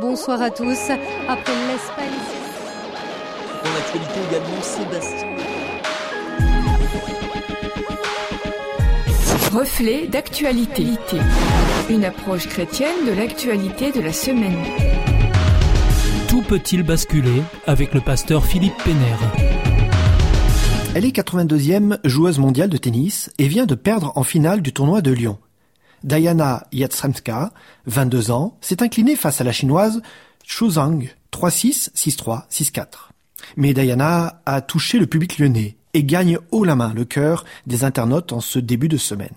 Bonsoir à tous. Après l'Espagne. Dans l'actualité également, Sébastien. Reflet d'actualité. Une approche chrétienne de l'actualité de la semaine. Tout peut-il basculer avec le pasteur Philippe Pénère Elle est 82e joueuse mondiale de tennis et vient de perdre en finale du tournoi de Lyon. Diana Yastremska, 22 ans, s'est inclinée face à la chinoise Xu Zhang, 3-6, 6-3, 6-4. Mais Diana a touché le public lyonnais et gagne haut la main le cœur des internautes en ce début de semaine.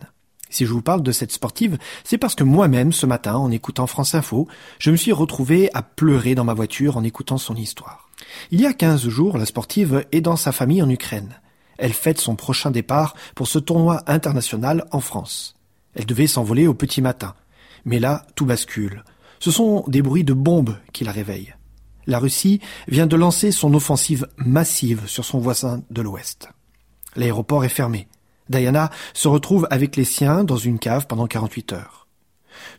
Si je vous parle de cette sportive, c'est parce que moi-même, ce matin, en écoutant France Info, je me suis retrouvé à pleurer dans ma voiture en écoutant son histoire. Il y a 15 jours, la sportive est dans sa famille en Ukraine. Elle fête son prochain départ pour ce tournoi international en France. Elle devait s'envoler au petit matin. Mais là, tout bascule. Ce sont des bruits de bombes qui la réveillent. La Russie vient de lancer son offensive massive sur son voisin de l'Ouest. L'aéroport est fermé. Diana se retrouve avec les siens dans une cave pendant 48 heures.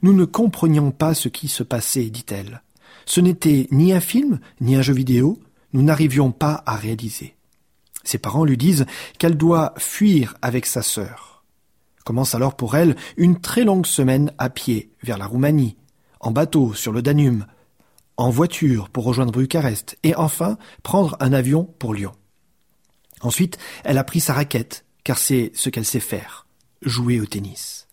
Nous ne comprenions pas ce qui se passait, dit-elle. Ce n'était ni un film, ni un jeu vidéo, nous n'arrivions pas à réaliser. Ses parents lui disent qu'elle doit fuir avec sa sœur. Commence alors pour elle une très longue semaine à pied vers la Roumanie, en bateau sur le Danube, en voiture pour rejoindre Bucarest et enfin prendre un avion pour Lyon. Ensuite, elle a pris sa raquette, car c'est ce qu'elle sait faire, jouer au tennis.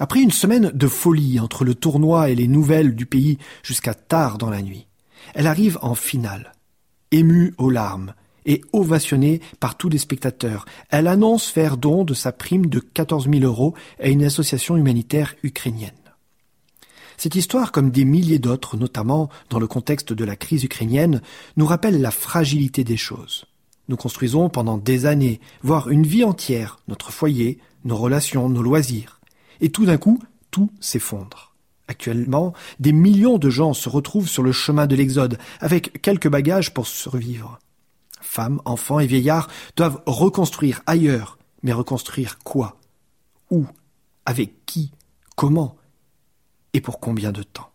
Après une semaine de folie entre le tournoi et les nouvelles du pays jusqu'à tard dans la nuit, elle arrive en finale, émue aux larmes et ovationnée par tous les spectateurs. Elle annonce faire don de sa prime de 14 000 euros à une association humanitaire ukrainienne. Cette histoire, comme des milliers d'autres, notamment dans le contexte de la crise ukrainienne, nous rappelle la fragilité des choses. Nous construisons pendant des années, voire une vie entière, notre foyer, nos relations, nos loisirs. Et tout d'un coup, tout s'effondre. Actuellement, des millions de gens se retrouvent sur le chemin de l'exode, avec quelques bagages pour survivre. Femmes, enfants et vieillards doivent reconstruire ailleurs, mais reconstruire quoi? Où? Avec qui? Comment? Et pour combien de temps?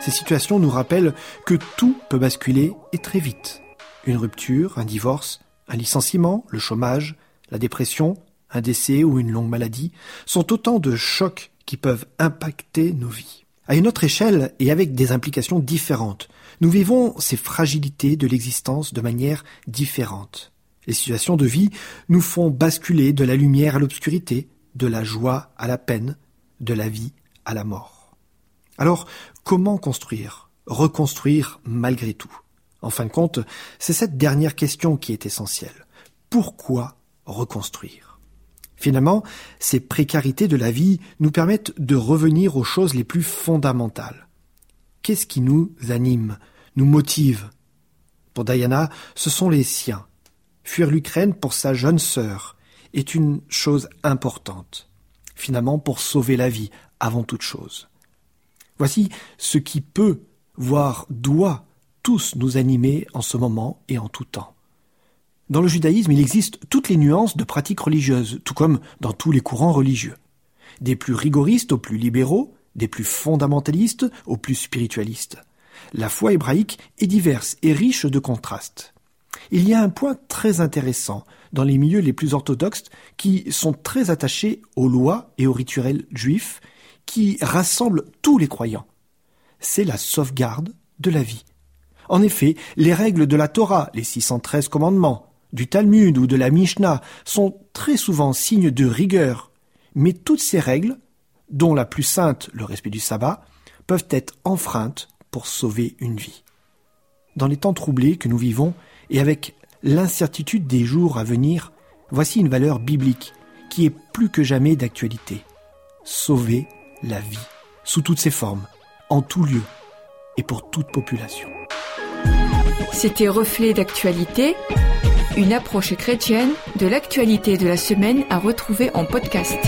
Ces situations nous rappellent que tout peut basculer et très vite. Une rupture, un divorce, un licenciement, le chômage, la dépression, un décès ou une longue maladie sont autant de chocs qui peuvent impacter nos vies. À une autre échelle et avec des implications différentes, nous vivons ces fragilités de l'existence de manière différente. Les situations de vie nous font basculer de la lumière à l'obscurité, de la joie à la peine, de la vie à la mort. Alors, comment construire Reconstruire malgré tout? En fin de compte, c'est cette dernière question qui est essentielle. Pourquoi reconstruire? Finalement, ces précarités de la vie nous permettent de revenir aux choses les plus fondamentales. Qu'est-ce qui nous anime, nous motive? Pour Diana, ce sont les siens. Fuir l'Ukraine pour sa jeune sœur est une chose importante. Finalement, pour sauver la vie avant toute chose. Voici ce qui peut, voire doit, tous nous animer en ce moment et en tout temps. Dans le judaïsme, il existe toutes les nuances de pratiques religieuses, tout comme dans tous les courants religieux. Des plus rigoristes aux plus libéraux, des plus fondamentalistes aux plus spiritualistes. La foi hébraïque est diverse et riche de contrastes. Il y a un point très intéressant dans les milieux les plus orthodoxes qui sont très attachés aux lois et aux rituels juifs qui rassemble tous les croyants. C'est la sauvegarde de la vie. En effet, les règles de la Torah, les 613 commandements, du Talmud ou de la Mishnah sont très souvent signes de rigueur, mais toutes ces règles, dont la plus sainte, le respect du sabbat, peuvent être enfreintes pour sauver une vie. Dans les temps troublés que nous vivons, et avec l'incertitude des jours à venir, voici une valeur biblique qui est plus que jamais d'actualité. Sauver la vie, sous toutes ses formes, en tout lieu et pour toute population. C'était Reflet d'actualité, une approche chrétienne de l'actualité de la semaine à retrouver en podcast.